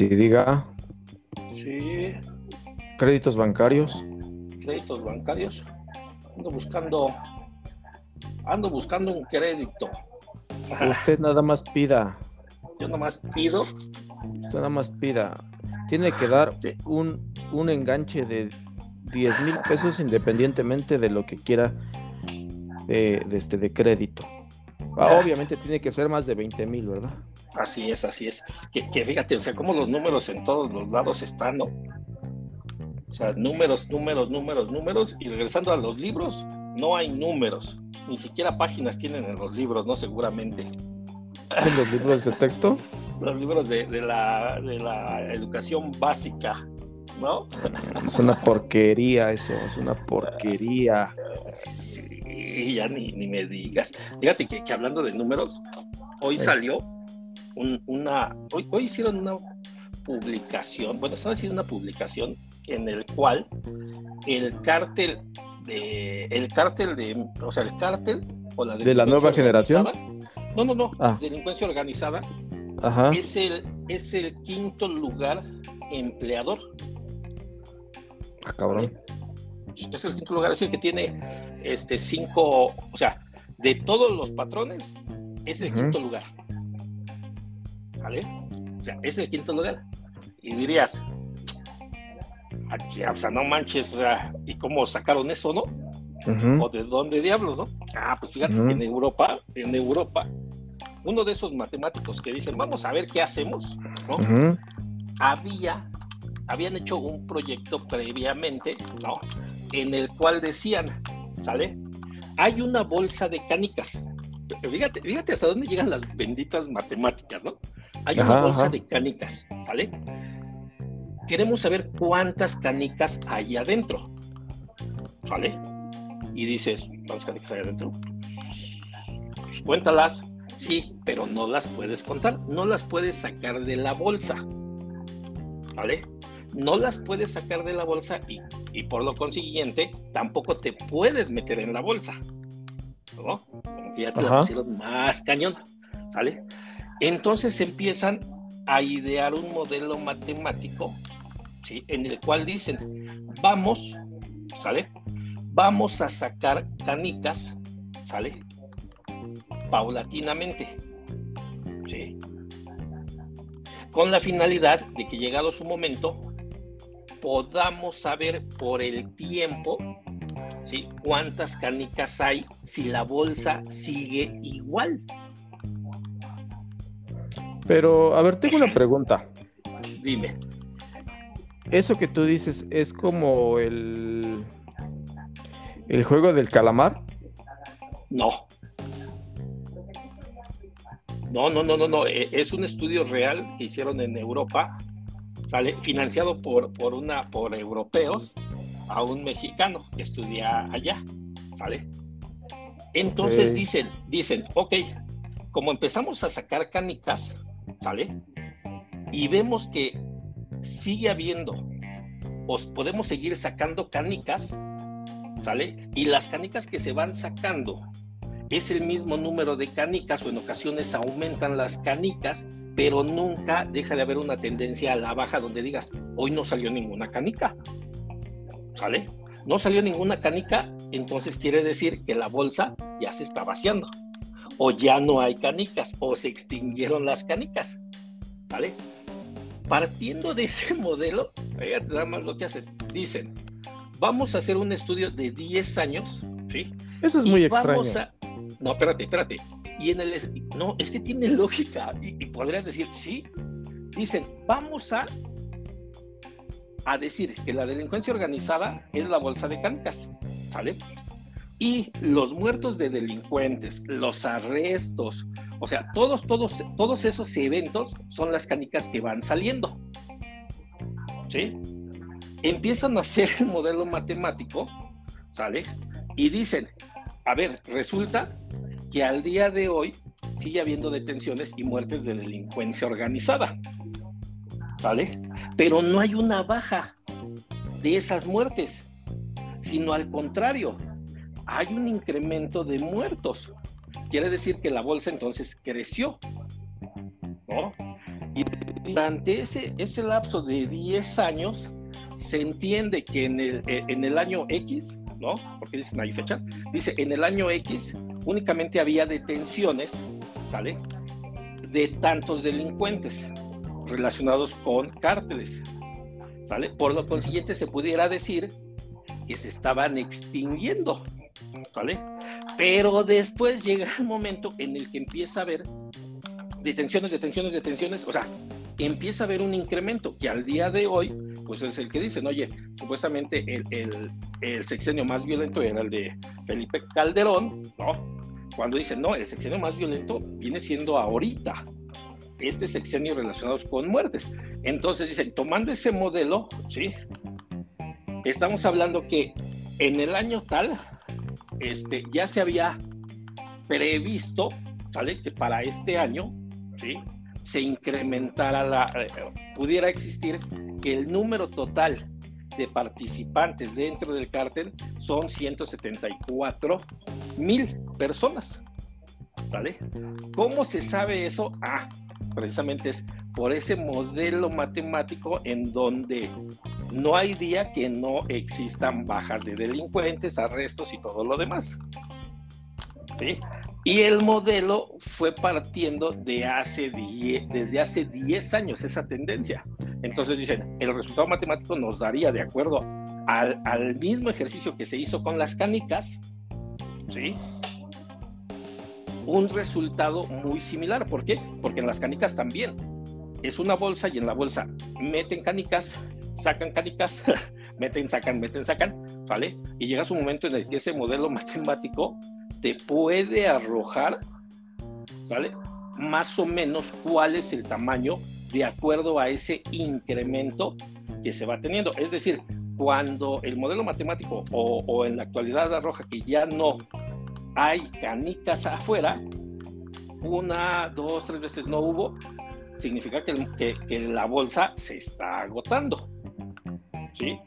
si diga. Sí, Créditos bancarios. créditos bancarios. Ando buscando, ando buscando un crédito. Usted nada más pida. Yo nomás pido Usted nada más pida. Tiene que dar Este. un, un enganche de 10 mil pesos independientemente de lo que quiera de, de este, de crédito. Ah, Obviamente tiene que ser más de 20 mil, ¿verdad? Así es, así es. Que, que fíjate, o sea, como los números en todos los lados están, ¿no? O sea, números, números, números, números. Y regresando a los libros, no hay números. Ni siquiera páginas tienen en los libros, ¿no? Seguramente. En los libros de texto. Los libros de, de la, de la educación básica, ¿no? Es una porquería eso, es una porquería. Sí, ya ni, ni me digas. Fíjate que, que hablando de números, hoy Sí. salió un- una, hoy, hoy hicieron una publicación, bueno, están haciendo una publicación en el cual el cártel de, el cártel de, o sea, el cártel o la ¿De la nueva generación? No, no, no, Ah. delincuencia organizada Ajá. es el, es el quinto lugar empleador. Ah, cabrón. Es el quinto lugar, es el que tiene este cinco, o sea, de todos los patrones, es el quinto lugar. ¿Sale? O sea, es el quinto lugar. Y dirías, o sea, no manches, o sea, ¿y cómo sacaron eso, no? ¿O de dónde diablos, no? Ah, pues fíjate que en Europa, en Europa, uno de esos matemáticos que dicen, vamos a ver qué hacemos, ¿no? Había, habían hecho un proyecto previamente, ¿no? En el cual decían, ¿sale? Hay una bolsa de canicas. Fíjate, fíjate hasta dónde llegan las benditas matemáticas, ¿no? Hay una bolsa ajá. de canicas, ¿sale? Queremos saber cuántas canicas hay adentro, ¿sale? Y dices, ¿cuántas canicas hay adentro? Pues cuéntalas, sí, pero no las puedes contar, no las puedes sacar de la bolsa. ¿vale? No las puedes sacar de la bolsa y, y por lo consiguiente tampoco te puedes meter en la bolsa, ¿no? Como que ya te la pusieron más cañón, ¿sale? Entonces empiezan a idear un modelo matemático, ¿sí? En el cual dicen, vamos, ¿sale? Vamos a sacar canicas, ¿sale? Paulatinamente, ¿sí? con la finalidad de que llegado su momento podamos saber por el tiempo ¿sí? cuántas canicas hay si la bolsa sigue igual. Pero, a ver, tengo una pregunta. Dime, Eso que tú dices es como el, el juego del calamar. no. No, no, no, no, no. e- Es un estudio real que hicieron en Europa, ¿sale? Financiado por, por, una, por europeos a un mexicano que estudia allá, ¿sale? Entonces dicen, dicen, ok, como empezamos a sacar canicas, ¿sale? Y vemos que sigue habiendo, os podemos seguir sacando canicas, ¿sale? Y las canicas que se van sacando es el mismo número de canicas o en ocasiones aumentan las canicas, pero nunca deja de haber una tendencia a la baja donde digas, hoy no salió ninguna canica, ¿sale? No salió ninguna canica, entonces quiere decir que la bolsa ya se está vaciando, o ya no hay canicas, o se extinguieron las canicas, ¿sale? Partiendo de ese modelo, fíjate nada más lo que hacen, dicen, vamos a hacer un estudio de 10 años, ¿sí? Eso es Y muy extraño. vamos a- No, espérate, espérate. Y en el... No, es que tiene lógica. Y, y podrías decir, sí. Dicen, vamos a... A decir que la delincuencia organizada es la bolsa de canicas, ¿sale? Y los muertos de delincuentes, los arrestos, o sea, todos, todos, todos esos eventos son las canicas que van saliendo. ¿Sí? Empiezan a hacer el modelo matemático, ¿sale? Y dicen, a ver, resulta que al día de hoy sigue habiendo detenciones y muertes de delincuencia organizada. ¿Sale? Pero no hay una baja de esas muertes, sino al contrario, hay un incremento de muertos. Quiere decir que la bolsa entonces creció. ¿no? Y durante ese, ese lapso de 10 años, se entiende que en el, eh, en el año X, ¿no? Porque dicen hay fechas, dice en el año X únicamente había detenciones, ¿sale? De tantos delincuentes relacionados con cárteles, ¿sale? Por lo consiguiente se pudiera decir que se estaban extinguiendo, ¿vale? Pero después llega el momento en el que empieza a haber detenciones, detenciones, detenciones, o sea, empieza a haber un incremento que al día de hoy, pues es el que dicen, oye, supuestamente el, el, el sexenio más violento era el de Felipe Calderón, ¿no? Cuando dicen, no, el sexenio más violento viene siendo ahorita, este sexenio relacionados con muertes. Entonces dicen, tomando ese modelo, ¿sí? Estamos hablando que en el año tal, este, ya se había previsto, ¿sale? Que para este año, ¿sí? Se incrementara la, eh, pudiera existir que el número total de participantes dentro del cártel son 174 mil personas. ¿Sale? ¿Cómo se sabe eso? Ah, precisamente es por ese modelo matemático en donde no hay día que no existan bajas de delincuentes, arrestos y todo lo demás. ¿Sí? Y el modelo fue partiendo de hace desde hace 10 años esa tendencia. Entonces dicen, el resultado matemático nos daría, de acuerdo al, al mismo ejercicio que se hizo con las canicas, ¿sí? un resultado muy similar. ¿Por qué? Porque en las canicas también es una bolsa y en la bolsa meten canicas, sacan canicas, meten, sacan, meten, sacan, ¿vale? Y llega un momento en el que ese modelo matemático te puede arrojar, ¿sale? Más o menos cuál es el tamaño de acuerdo a ese incremento que se va teniendo. Es decir, cuando el modelo matemático o, en la actualidad arroja que ya no hay canicas afuera, una, dos, tres veces no hubo, significa que, que, la bolsa se está agotando. ¿Sí?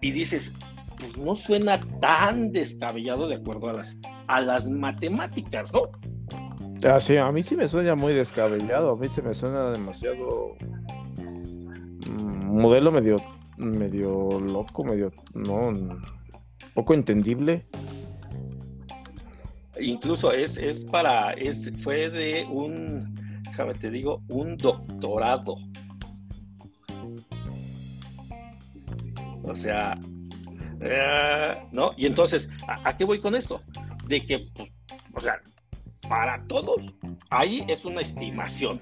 Y dices, pues no suena tan descabellado de acuerdo a las, a las matemáticas, ¿no? Ah, sí, a mí sí me suena muy descabellado, a mí se me suena demasiado mm, modelo medio medio loco, medio no poco entendible incluso es, es para, es, fue de un, déjame te digo, un doctorado. O sea, eh, ¿no? Y entonces, ¿a, qué voy con esto? De que, pues, o sea, para todos, ahí es una estimación.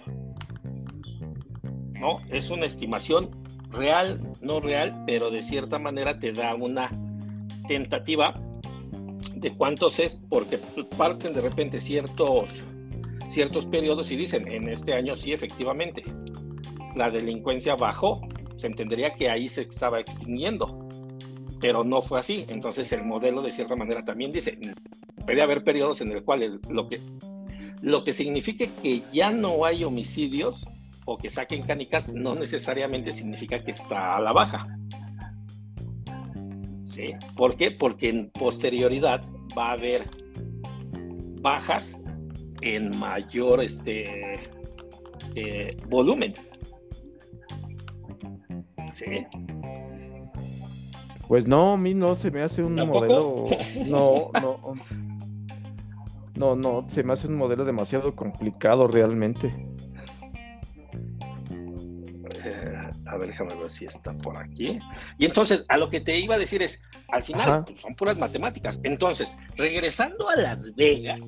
¿No? Es una estimación real, no real, pero de cierta manera te da una tentativa de cuántos es, porque parten de repente ciertos, ciertos periodos y dicen, en este año sí, efectivamente, la delincuencia bajó, se entendería que ahí se estaba extinguiendo, pero no fue así. Entonces el modelo de cierta manera también dice, puede haber periodos en el cual lo que, lo que signifique que ya no hay homicidios o que saquen canicas no necesariamente significa que está a la baja. ¿Sí? ¿Por qué? Porque en posterioridad va a haber bajas en mayor este, eh, volumen. ¿Sí? Pues no, a mí no se me hace un modelo. No, no. No, no, se me hace un modelo demasiado complicado realmente. A ver, déjame ver si está por aquí. Y entonces, a lo que te iba a decir es, al final, pues, son puras matemáticas. Entonces, regresando a Las Vegas,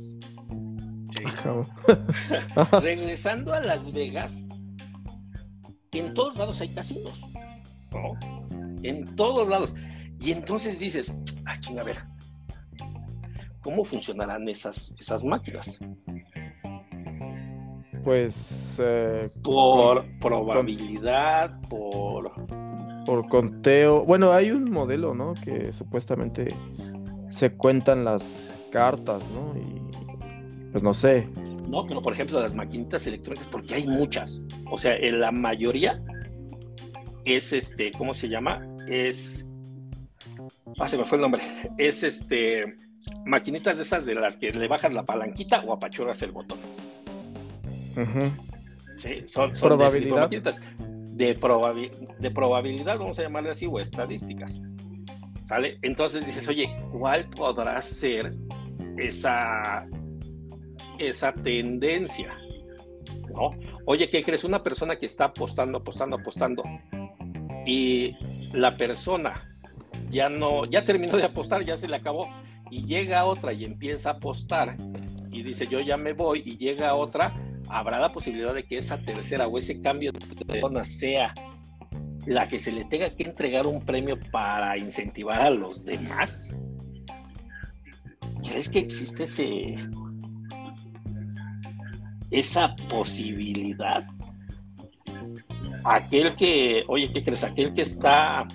regresando a Las Vegas, en todos lados hay casinos, ¿no? En todos lados. Y entonces dices, ah, a ver, ¿cómo funcionarán esas, esas máquinas? Pues. Eh, por probabilidad, por. Por conteo. Bueno, hay un modelo, ¿no? Que supuestamente se cuentan las cartas, ¿no? Y. Pues no sé. No, pero por ejemplo, las maquinitas electrónicas, porque hay muchas. O sea, en la mayoría es este, ¿cómo se llama? Es. Ah, se me fue el nombre. Es este. Maquinitas de esas de las que le bajas la palanquita o apachurras el botón. Sí, son, probabilidad. De, de probabilidad, vamos a llamarle así, o estadísticas. ¿Sale? Entonces dices, oye, ¿cuál podrá ser esa, esa tendencia? ¿No? Oye, ¿qué crees? Una persona que está apostando, apostando, apostando, y la persona ya no, ya terminó de apostar, ya se le acabó, y llega otra y empieza a apostar, y dice yo ya me voy y llega otra, habrá la posibilidad de que esa tercera o ese cambio de persona sea la que se le tenga que entregar un premio para incentivar a los demás. ¿Crees que existe ese esa posibilidad? Aquel que, oye, ¿qué crees? Aquel que está,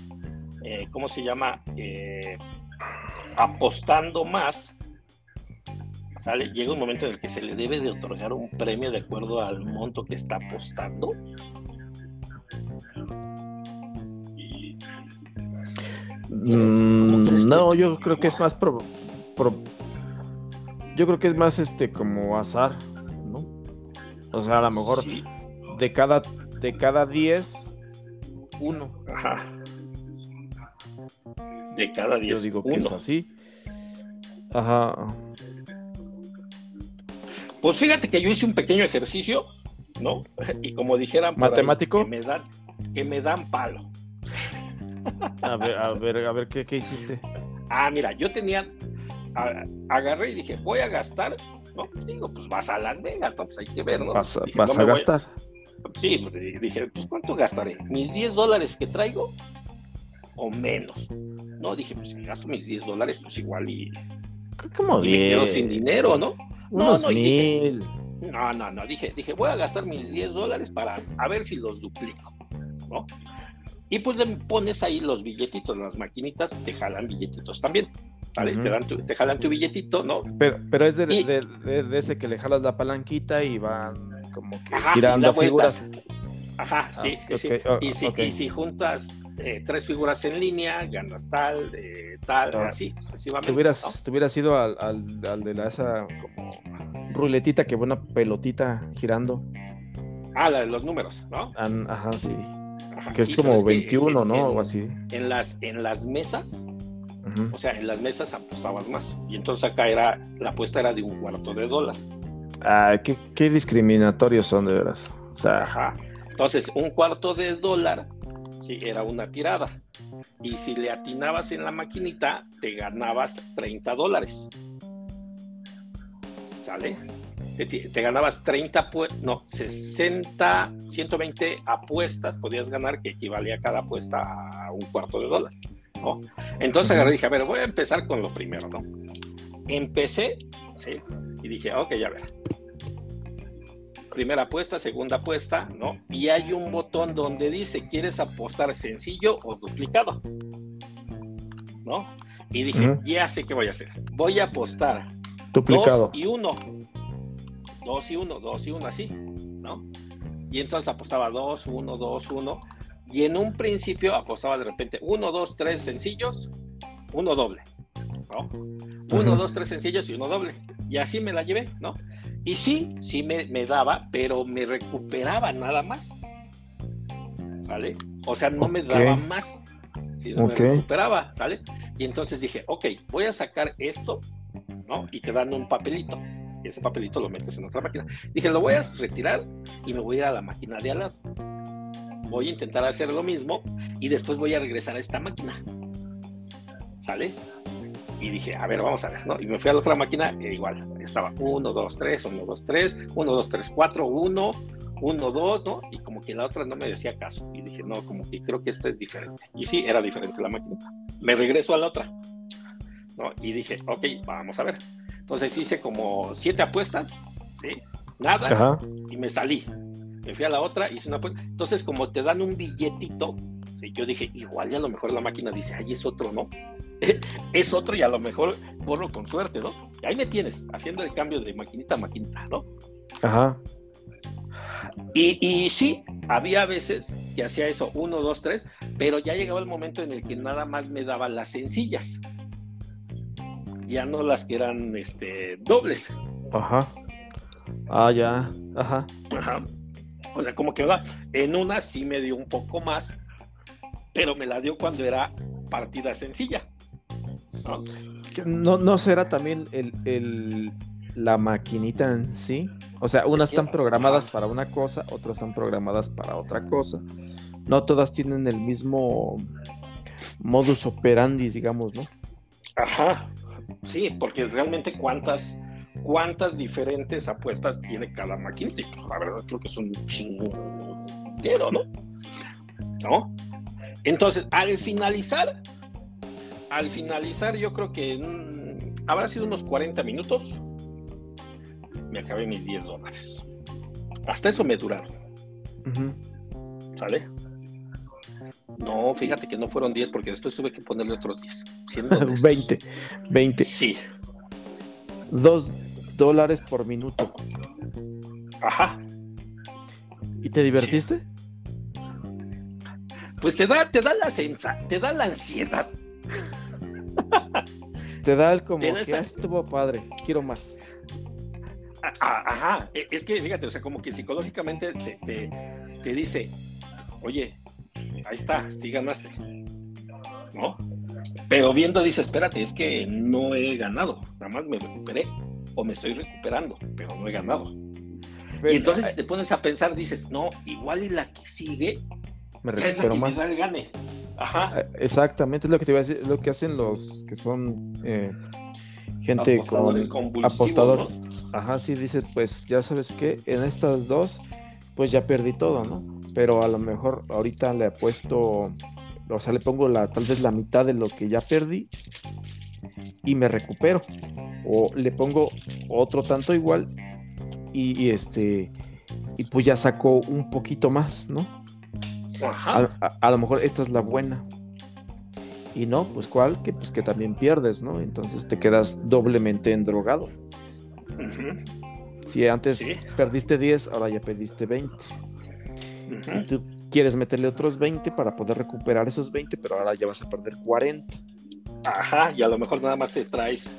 eh, ¿cómo se llama? Eh, apostando más llega un momento en el que se le debe de otorgar un premio de acuerdo al monto que está apostando. Mm, no, yo creo que es más pro, yo creo que es más este como azar, ¿no? O sea, a lo mejor de cada de cada 10 uno. Ajá. De cada 10 Yo digo que es así. Ajá. Pues fíjate que yo hice un pequeño ejercicio, ¿no? Y como dijeran, matemático, que, me dan, que me dan palo. A ver, a ver, a ver, ¿qué, qué hiciste? Ah, mira, yo tenía, agarré y dije, voy a gastar, ¿no? Digo, pues vas a Las Vegas, ¿no? Pues hay que ver, ¿no? Vas, a gastar. Sí, pues dije, pues ¿cuánto gastaré? ¿Mis 10 dólares que traigo o menos? No, dije, pues si gasto mis 10 dólares, pues igual y... ¿Cómo 10? sin dinero, ¿no? no, no, mil. no, no, no, dije, dije, voy a gastar mis 10 dólares para a ver si los duplico, ¿no? Y pues le pones ahí los billetitos, las maquinitas te jalan billetitos también. ¿vale? te, dan te jalan tu billetito, ¿no? Pero, pero es de, ese que le jalas la palanquita y van como que girando figuras. Ajá, sí, sí, sí. y, si, y si juntas eh, tres figuras en línea, ganas tal, eh, tal, así, sucesivamente. Te hubieras, ido al, al, de la, esa como ruletita que buena pelotita girando. Ah, la de los números, ¿no? ajá, sí. que es como 21, ¿no? o así. En las, en las mesas, o sea, en las mesas apostabas más. Y entonces acá era, la apuesta era de un cuarto de dólar. Ah, qué, qué discriminatorios son de veras. O sea, ajá. Entonces, un cuarto de dólar Sí, era una tirada. Y si le atinabas en la maquinita, te ganabas 30 dólares. ¿Sale? Te, ganabas 30, no, 60, 120 apuestas podías ganar, que equivalía a cada apuesta a un cuarto de dólar. ¿no? Entonces agarré y dije, a ver, voy a empezar con lo primero, ¿no? Empecé, ¿sí? Y dije, ok, ya ver primera apuesta, segunda apuesta, ¿no? Y hay un botón donde dice, ¿quieres apostar sencillo o duplicado? ¿No? Y dije, ya sé qué voy a hacer. Voy a apostar duplicado. Dos y uno. Dos y uno, dos y uno, así, ¿no? Y entonces apostaba dos, uno, dos, uno. Y en un principio apostaba de repente uno, dos, tres sencillos, uno doble, ¿no? Uno, dos, tres sencillos y uno doble. Y así me la llevé, ¿no? Y sí, sí me, daba, pero me recuperaba nada más. ¿Sale? O sea, no me daba más, sino me recuperaba, ¿sale? Y entonces dije, ok, voy a sacar esto, ¿no? Y te dan un papelito. Y ese papelito lo metes en otra máquina. Dije, lo voy a retirar y me voy a ir a la máquina de al lado. Voy a intentar hacer lo mismo y después voy a regresar a esta máquina. ¿Sale? Y dije, a ver, vamos a ver, ¿no? Y me fui a la otra máquina e igual, estaba 1, 2, 3, 1, 2, 3, 1, 2, 3, 4, 1, 1, 2, ¿no? Y como que la otra no me decía caso. Y dije, no, como que creo que esta es diferente. Y sí, era diferente la máquina. Me regreso a la otra, ¿no? Y dije, ok, vamos a ver. Entonces hice como siete apuestas, ¿sí? Nada, Ajá. y me salí. Me fui a la otra, hice una apuesta. Entonces, como te dan un billetito, ¿sí? yo dije, igual ya a lo mejor la máquina dice, ay, es otro, ¿no? es otro y a lo mejor corro con suerte, ¿no? Y ahí me tienes, haciendo el cambio de maquinita a maquinita, ¿no? Ajá. Y, y sí, había veces que hacía eso, uno, dos, tres, pero ya llegaba el momento en el que nada más me daba las sencillas. Ya no las que eran este, dobles. Ajá. Ah, ya. Ajá. Ajá. O sea, como que va, en una sí me dio un poco más, pero me la dio cuando era partida sencilla. ¿No, no, será también el, la maquinita en sí? O sea, unas están programadas para una cosa, otras están programadas para otra cosa. No todas tienen el mismo modus operandi, digamos, ¿no? Ajá, sí, porque realmente cuántas, cuántas diferentes apuestas tiene cada maquinita. La verdad creo que es un chinguero, ¿no? ¿No? Entonces, al finalizar, al finalizar, yo creo que habrá sido unos 40 minutos, me acabé mis 10 dólares. Hasta eso me duraron. ¿Sale? No, fíjate que no fueron 10 porque después tuve que ponerle otros 10. 20. 20. Sí. 2 dólares por minuto. Ajá. ¿Y te divertiste? Pues te da, te da la sensa, te da la ansiedad. te da el como que ah, estuvo padre, quiero más. Ajá, e, es que fíjate, o sea, como que psicológicamente te, te dice, oye, ahí está, sí ganaste. ¿No? Pero viendo dice, espérate, es que no he ganado, nada más me recuperé o me estoy recuperando, pero no he ganado. y entonces si te pones a pensar, dices, no, igual y la que sigue me es más. gane. Ajá. Eh, exactamente, es lo que te iba a decir, lo que hacen los que son eh, gente con apostador. Ajá, sí, dice, pues ya sabes que en estas dos, pues ya perdí todo, ¿no? pero a lo mejor ahorita le puesto, o sea, le pongo la, tal vez la mitad de lo que ya perdí y me recupero. O le pongo otro tanto igual y, este, y pues ya saco un poquito más, ¿no? A, lo mejor esta es la buena. Y no, pues cuál, que pues que también pierdes, ¿no? Entonces te quedas doblemente endrogado. Si antes perdiste 10, ahora ya perdiste 20 tú quieres meterle otros 20 para poder recuperar esos 20, pero ahora ya vas a perder 40. Ajá, y a lo mejor nada más te traes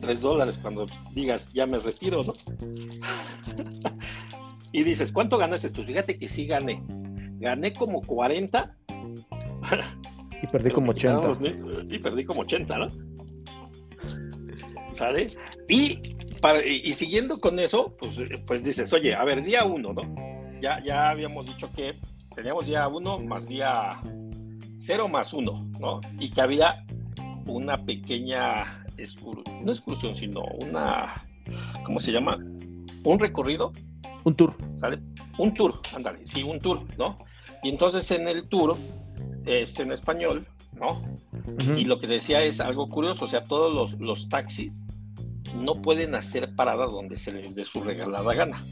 3 dólares cuando digas, ya me retiro, ¿no? y dices, ¿cuánto ganaste tú? Fíjate que sí gané. Gané como 40. y perdí como 80. y perdí como 80, ¿no? ¿Sale? Y, para, y, siguiendo con eso, pues, pues dices, oye, a ver, día uno, ¿no? ya, ya habíamos dicho que teníamos día 1 más día 0 más 1, ¿no? Y que había una pequeña, no excursión, sino una, ¿cómo se llama? Un recorrido. Un tour. ¿Sale? Un tour, ándale, sí, un tour, ¿no? Y entonces en el tour, es en español, ¿no? Y lo que decía es algo curioso, o sea, todos los, los taxis no pueden hacer paradas donde se les dé su regalada gana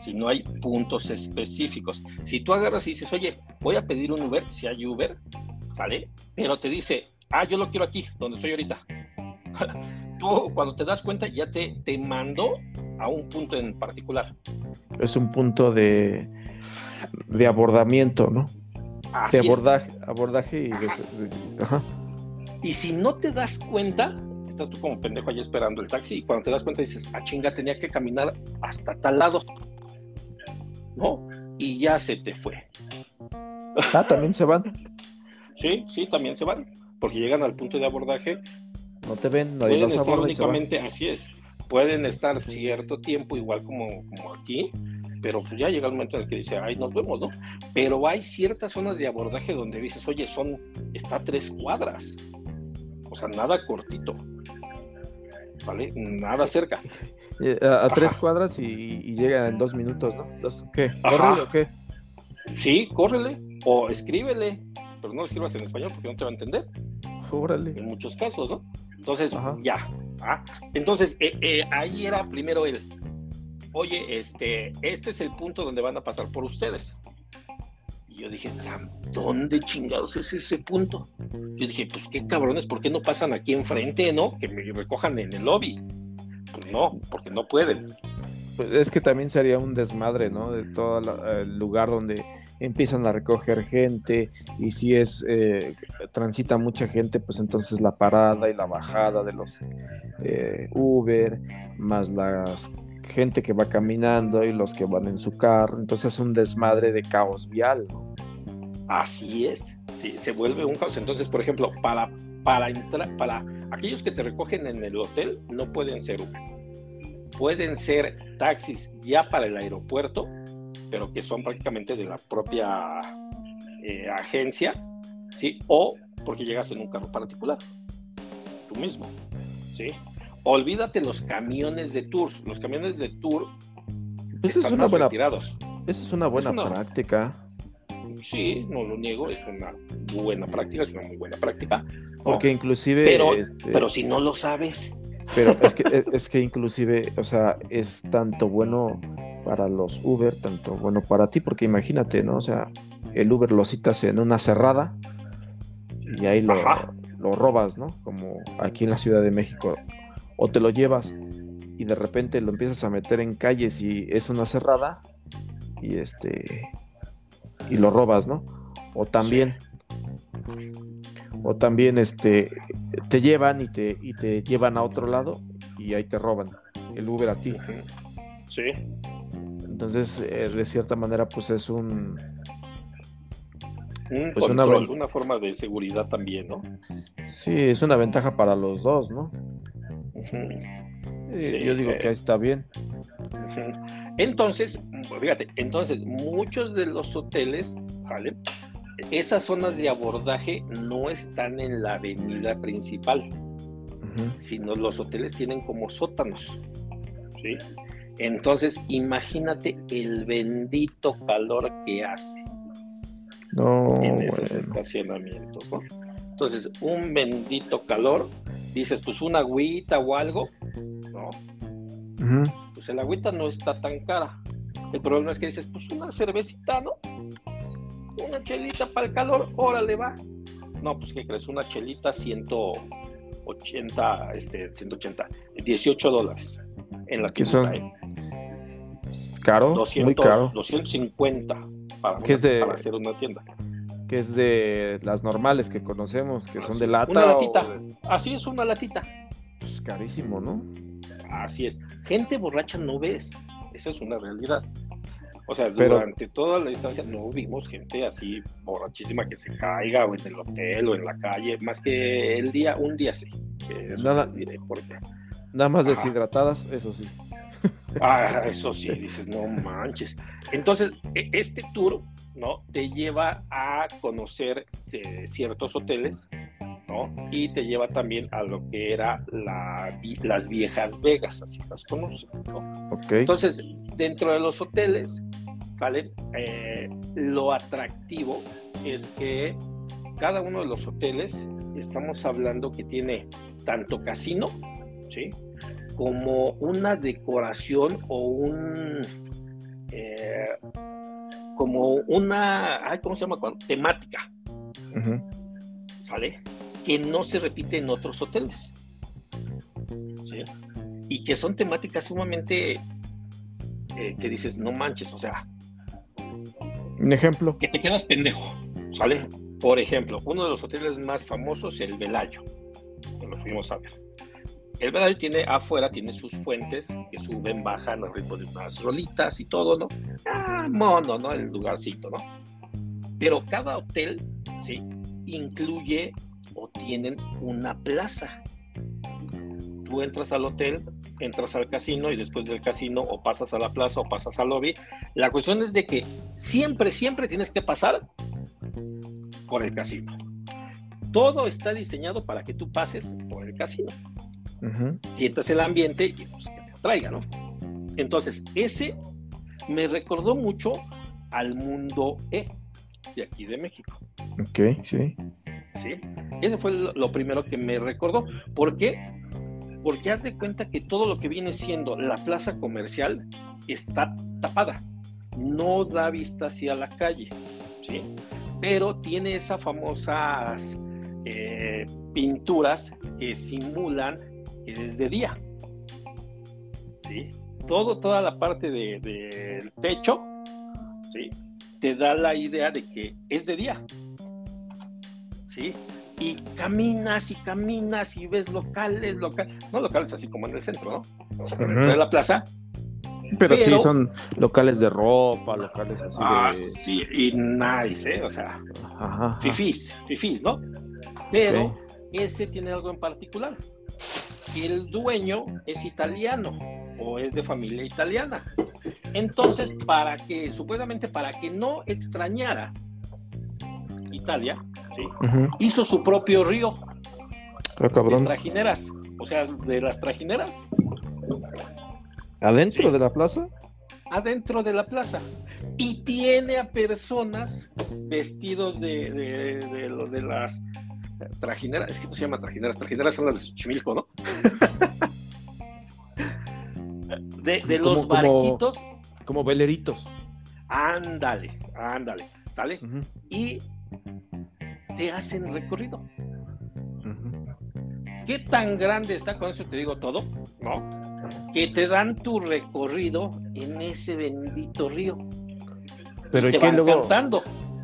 si no hay puntos específicos. Si tú agarras y dices, oye, voy a pedir un Uber, si hay Uber, ¿sale? Pero te dice, ah, yo lo quiero aquí, donde estoy ahorita. tú cuando te das cuenta ya te, te mandó a un punto en particular. Es un punto de, de abordamiento, ¿no? de abordaje, abordaje y... Y si no te das cuenta, estás tú como pendejo ahí esperando el taxi y cuando te das cuenta dices, ah, chinga, tenía que caminar hasta tal lado. ¿no? Y ya se te fue. Ah, también se van. sí, sí, también se van, porque llegan al punto de abordaje. No te ven, no pueden estar únicamente, así es, pueden estar cierto tiempo, igual como, como aquí, pero pues ya llega el momento en el que dice, ay, nos vemos, ¿no? Pero hay ciertas zonas de abordaje donde dices, oye, son, está a tres cuadras, o sea, nada cortito, ¿vale? Nada cerca. Eh, a, tres cuadras y, llega en dos minutos, ¿no? Entonces, ¿qué? ¿Córrele o qué? Sí, córrele o escríbele, pero no lo escribas en español porque no te va a entender. Órale. En muchos casos, ¿no? Entonces, ya. ¿ah? Entonces, eh, eh, ahí era primero el, oye, este, este es el punto donde van a pasar por ustedes. Y yo dije, ¿dónde chingados es ese punto? Yo dije, pues qué cabrones, ¿por qué no pasan aquí enfrente, no? Que me recojan en el lobby. Pues no, porque no pueden. Pues es que también sería un desmadre, ¿no? De todo el lugar donde empiezan a recoger gente y si es eh, transita mucha gente, pues entonces la parada y la bajada de los eh, Uber, más las gente que va caminando y los que van en su carro, entonces es un desmadre de caos vial. Así es, sí, se vuelve un caos. Entonces, por ejemplo, para, para entrar, para aquellos que te recogen en el hotel, no pueden ser Uber. Pueden ser taxis ya para el aeropuerto, pero que son prácticamente de la propia eh, agencia, ¿sí? O porque llegas en un carro particular, tú mismo, ¿sí? Olvídate los camiones de tours. Los camiones de tour Esa es una buena, retirados. Esa es una buena práctica. Sí, no lo niego, es una buena práctica, es una muy buena práctica. Porque inclusive... Pero, este, pero si no lo sabes... Pero es que, es que inclusive, o sea, es tanto bueno para los Uber, tanto bueno para ti, porque imagínate, ¿no? O sea, el Uber lo citas en una cerrada y ahí lo, lo robas, ¿no? Como aquí en la Ciudad de México o te lo llevas y de repente lo empiezas a meter en calles y es una cerrada y este y lo robas, ¿no? O también o también este te llevan y te y te llevan a otro lado y ahí te roban el Uber a ti. Sí. Entonces, eh, de cierta manera pues es un pues una, forma de seguridad también, ¿no? Sí, es una ventaja para los dos, ¿no? yo digo que está bien. Entonces, fíjate, entonces muchos de los hoteles, ¿vale? Esas zonas de abordaje no están en la avenida principal, sino los hoteles tienen como sótanos, ¿sí? Entonces, imagínate el bendito calor que hace en esos estacionamientos, ¿no? Entonces, un bendito calor dices, pues una agüita o algo, ¿no? Pues el agüita no está tan cara. El problema es que dices, pues una cervecita, ¿no? Una chelita para el calor, órale va. No, pues ¿qué crees? Una chelita 180, este, 180, 18 dólares en la que son? ¿Caro? 200, muy caro. 250 para, es de, para hacer una tienda que es de las normales que conocemos, que son de lata. Una latita. Así es, una latita. Pues carísimo, ¿no? Así es. Gente borracha no ves. Esa es una realidad. O sea, durante toda la distancia no vimos gente así borrachísima que se caiga o en el hotel o en la calle, más que el día, un día sí. Nada, nada más deshidratadas, eso sí. Ah, eso sí, dices, no manches. Entonces, e, este tour, ¿no? Te lleva a conocer ciertos hoteles, ¿no? Y te lleva también a lo que era las viejas Vegas, así las conocen, ¿no? Entonces, dentro de los hoteles, ¿vale? Eh, lo atractivo es que cada uno de los hoteles, estamos hablando que tiene tanto casino, ¿sí? como una decoración o un eh, como una ¿cómo se llama? temática ¿sale? que no se repite en otros hoteles ¿sí? y que son temáticas sumamente eh, que dices no manches o sea un ejemplo que te quedas pendejo ¿sale? por ejemplo uno de los hoteles más famosos el Velayo que lo fuimos a ver el Velayo tiene afuera, tiene sus fuentes que suben, bajan al ritmo de unas rolitas y todo, ¿no? Ah, mono, ¿no? El lugarcito, ¿no? Pero cada hotel, ¿sí? Incluye o tienen una plaza. Tú entras al hotel, entras al casino y después del casino o pasas a la plaza o pasas al lobby. La cuestión es de que siempre, siempre tienes que pasar por el casino. Todo está diseñado para que tú pases por el casino sientas el ambiente y pues, que te atraiga, ¿no? Entonces, ese me recordó mucho al mundo E de aquí de México. Ok, sí. Sí, ese fue lo primero que me recordó. ¿Por qué? Porque haz de cuenta que todo lo que viene siendo la plaza comercial está tapada, no da vista hacia la calle, ¿sí? Pero tiene esas famosas eh, pinturas que simulan es de día. ¿Sí? Todo, toda la parte del techo, ¿sí? Te da la idea de que es de día. ¿Sí? Y caminas y caminas y ves locales, locales, no locales así como en el centro, ¿no? O sea, dentro de la plaza, Pero, sí son locales de ropa, locales así ah, de... Sí, y nice, ¿eh? O sea, fifís, fifís, ¿no? Pero ese tiene algo en particular. El dueño es italiano o es de familia italiana. Entonces, para que, supuestamente para que no extrañara Italia, ¿sí? hizo su propio río ah, de trajineras. O sea, de las trajineras. ¿Adentro de la plaza? Adentro de la plaza. Y tiene a personas vestidos de, de los de las trajineras. Es que no se llama trajineras. Trajineras son las de Xochimilco, ¿no? de, los barquitos. Como veleritos. Ándale, ándale, ¿sale? Y te hacen recorrido. ¿Qué tan grande está? Con eso te digo todo, ¿no? Que te dan tu recorrido en ese bendito río. Pero y, qué luego?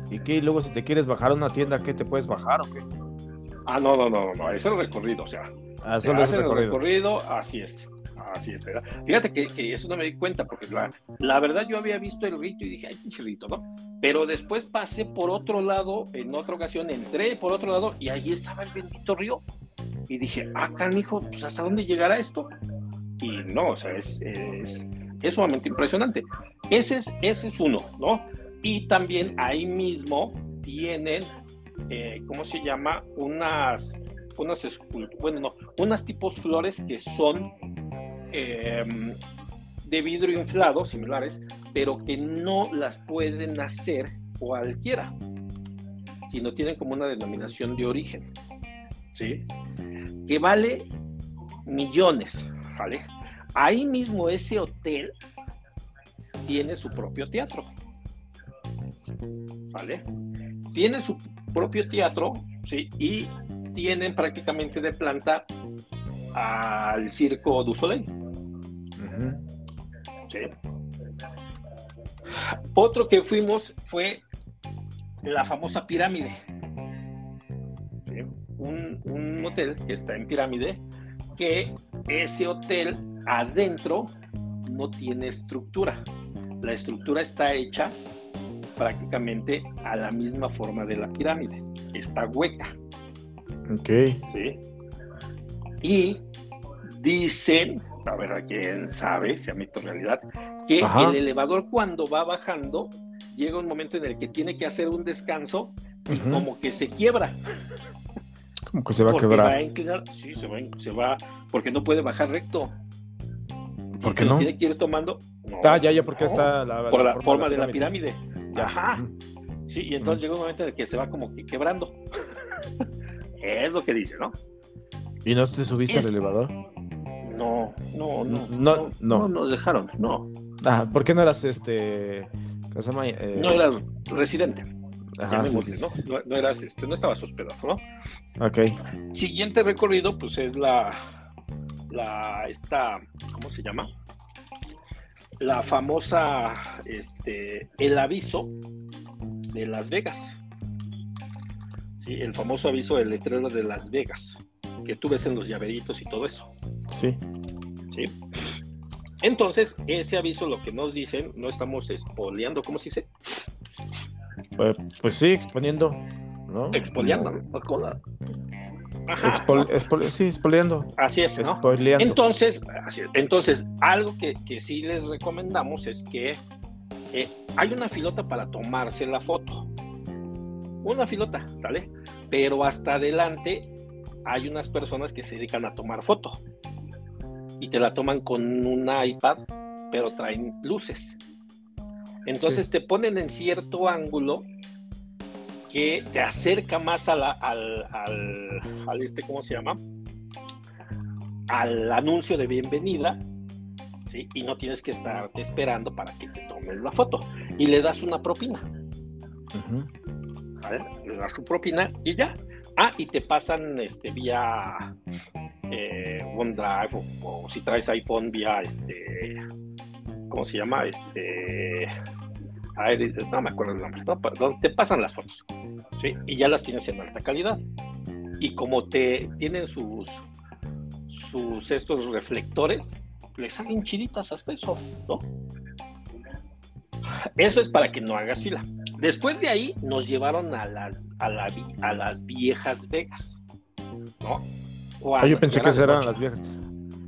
¿Y qué luego si te quieres bajar a una tienda, qué te puedes bajar o qué? Ah, no, no, no, no, es el recorrido, o sea. Ah, solo el recorrido. así es. Así es, ¿verdad? Fíjate que, eso no me di cuenta, porque la, la, verdad yo había visto el rito y dije, ay, pinche rito, ¿no? Pero después pasé por otro lado, en otra ocasión entré por otro lado y ahí estaba el bendito río. Y dije, ah, canijo, pues ¿hasta dónde llegará esto? Y no, o sea, es, es, es sumamente impresionante. Ese es, ese es uno, ¿no? Y también ahí mismo tienen, eh, ¿cómo se llama? Unas, unas bueno, no, unas tipos flores que son em, de vidrio inflado, similares, pero que no las pueden hacer cualquiera, sino tienen como una denominación de origen, ¿sí? Que vale millones, ¿vale? Ahí mismo ese hotel tiene su propio teatro, ¿vale? Tiene su propio teatro, ¿sí? Y tienen prácticamente de planta al circo du Soleil. ¿Sí? Otro que fuimos fue la famosa pirámide. Un, un, hotel que está en pirámide, que ese hotel adentro no tiene estructura. La estructura está hecha prácticamente a la misma forma de la pirámide. Está hueca. Ok. Sí. Y dicen, a ver a quién sabe, si a mito realidad, que el elevador cuando va bajando llega un momento en el que tiene que hacer un descanso y como que se quiebra. Como que se va a quebrar. Va a inclinar, sí, se va, se va, porque no puede bajar recto. ¿Por qué no? Tiene que ir tomando. ah, ya, ya, porque está la, Por la, forma, de la pirámide. Ajá. Sí, y entonces llega un momento en el que se va como que quebrando. Es lo que dice, ¿no? ¿Y no te subiste al elevador? No, no, no. No, no. nos dejaron, no. Ah, ¿por qué no eras este. ¿Cómo se llama? Eh, no eras residente. Ajá, ¿no? ¿no? eras, este, no estabas hospedado, ¿no? Ok. Siguiente recorrido, pues es la. La. Esta. ¿Cómo se llama? La famosa. Este. El aviso de Las Vegas. Sí, el famoso aviso del letrero de Las Vegas que tú ves en los llaveritos y todo eso. Sí. Sí. Entonces, ese aviso lo que nos dicen, no estamos expoliando, ¿cómo se dice? Pues, pues sí, exponiendo, ¿no? Expoliando. Ajá, sí, expoliando. Así es, ¿no? Entonces, entonces, algo que, que, sí les recomendamos es que eh, hay una filota para tomarse la foto. Una filota, ¿sale? Pero hasta adelante hay unas personas que se dedican a tomar foto y te la toman con un iPad, pero traen luces. Entonces te ponen en cierto ángulo que te acerca más a la, al, al, este, ¿cómo se llama? Al anuncio de bienvenida, ¿sí? Y no tienes que estar esperando para que te tomes la foto. Y le das una propina. Le das su propina y ya. Ah, y te pasan este, vía eh, OneDrive o, si traes iPhone vía este, ¿cómo se llama? Este, no me acuerdo el nombre, te pasan las fotos, ¿sí? Y ya las tienes en alta calidad. Y como te tienen sus, sus estos reflectores, le salen chiritas hasta eso, ¿no? Eso es para que no hagas fila. Después de ahí nos llevaron a las, a, las viejas Vegas, ¿no? Ah, yo pensé que eran las viejas.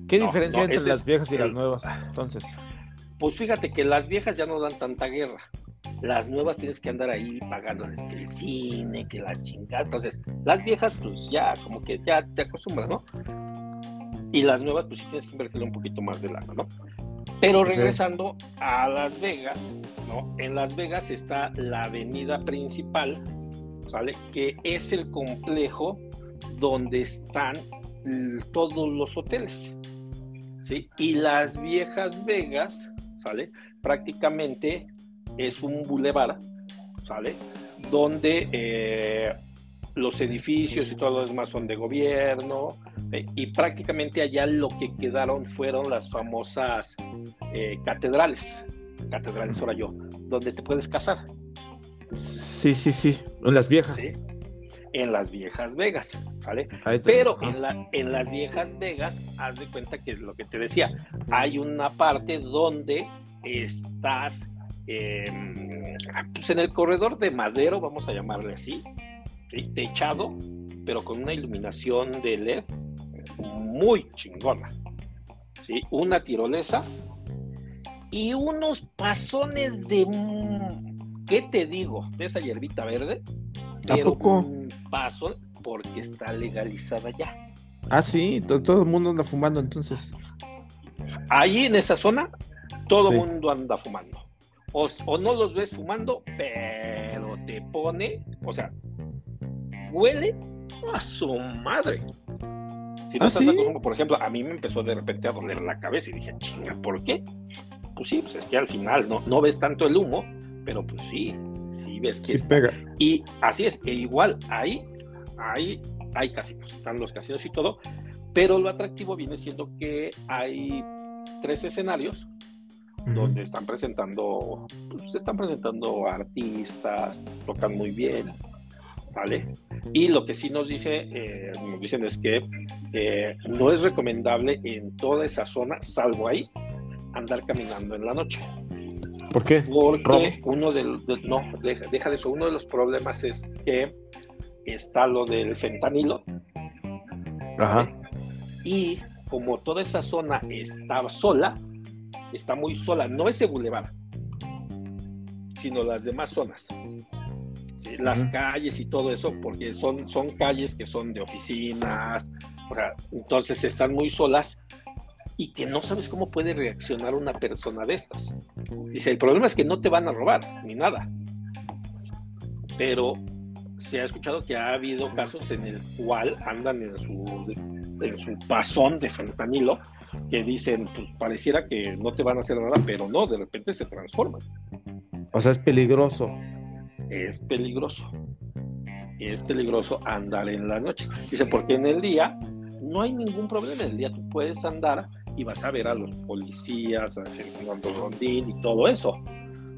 ¿Qué diferencia entre las viejas y las nuevas? Entonces. Pues fíjate que las viejas ya no dan tanta guerra. Las nuevas tienes que andar ahí pagando que el cine, que la chingada. Entonces, las viejas, pues ya, como que ya te acostumbras, ¿no? Y las nuevas, pues sí tienes que invertirle un poquito más de lana, ¿no? Pero regresando a Las Vegas, ¿no? En Las Vegas está la avenida principal, ¿sale? Que es el complejo donde están todos los hoteles, ¿sí? Y Las Viejas Vegas, ¿sale? Prácticamente es un bulevar, ¿sale? Donde eh, los edificios y todo lo demás son de gobierno, eh, y prácticamente allá lo que quedaron fueron las famosas eh, catedrales, catedrales ahora yo, donde te puedes casar. Sí, sí, sí, en las viejas. Sí, en las viejas Vegas, ¿vale? Pero en, la, en las viejas Vegas, haz de cuenta que es lo que te decía, hay una parte donde estás em, pues en el corredor de madero, vamos a llamarle así, techado, pero con una iluminación de LED muy chingona. ¿sí? Una tirolesa y unos pasones de... ¿Qué te digo? De esa hierbita verde. Pero un paso porque está legalizada ya. Ah, sí, todo, el mundo anda fumando entonces. Ahí en esa zona, todo el mundo anda fumando. O, o, no los ves fumando, pero te pone, o sea, huele a su madre. Si no ¿Ah, por ejemplo, a mí me empezó de repente a doler la cabeza y dije, chinga, ¿por qué? Pues sí, pues es que al final no, no ves tanto el humo, pero pues sí, sí ves que sí pega. Y así es, que igual ahí, ahí hay casinos, están los casinos y todo, pero lo atractivo viene siendo que hay tres escenarios donde están presentando, pues, están presentando artistas, tocan muy bien, ¿vale? Y lo que sí nos dice, eh, nos dicen es que eh, no es recomendable en toda esa zona, salvo ahí, andar caminando en la noche. ¿Por qué? Porque uno del, no, deja, de eso, uno de los problemas es que está lo del fentanilo. Ajá. Y como toda esa zona está sola, está muy sola, no ese bulevar, sino las demás zonas las calles y todo eso, porque son, son calles que son de oficinas, entonces están muy solas y que no sabes cómo puede reaccionar una persona de estas. Dice, el problema es que no te van a robar ni nada, pero se ha escuchado que ha habido casos en el cual andan en su, en su pasón de fentanilo que dicen, pues pareciera que no te van a hacer nada, pero no, de repente se transforman. O sea, es peligroso es peligroso. Es peligroso andar en la noche. Dice, porque en el día no hay ningún problema. En el día tú puedes andar y vas a ver a los policías, a gente rondín y todo eso.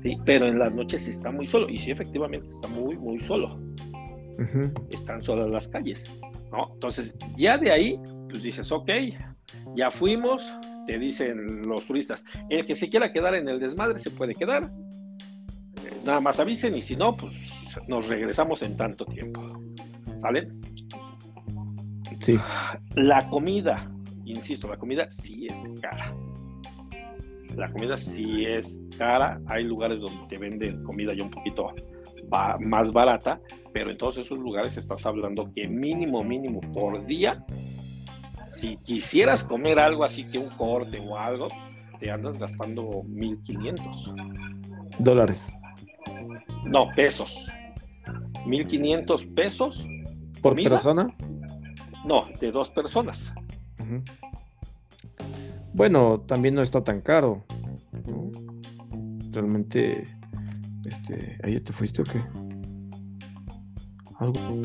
¿sí? Pero en las noches está muy solo. Y sí, efectivamente, está muy, muy solo. Están solas las calles. ¿no? Entonces, ya de ahí, pues dices, ok, ya fuimos. Te dicen los turistas, el que se quiera quedar en el desmadre se puede quedar nada más avisen y si no, pues nos regresamos en tanto tiempo. ¿Sale? Sí. La comida, insisto, la comida sí es cara. La comida sí es cara. Hay lugares donde te venden comida ya un poquito más barata, pero en todos esos lugares estás hablando que mínimo, mínimo por día, si quisieras comer algo así que un corte o algo, te andas gastando 1500 dólares. No, pesos. 1500 pesos. ¿Por persona? No, de dos personas. Bueno, también no está tan caro. Realmente, este, ¿ahí te fuiste o qué? Algo.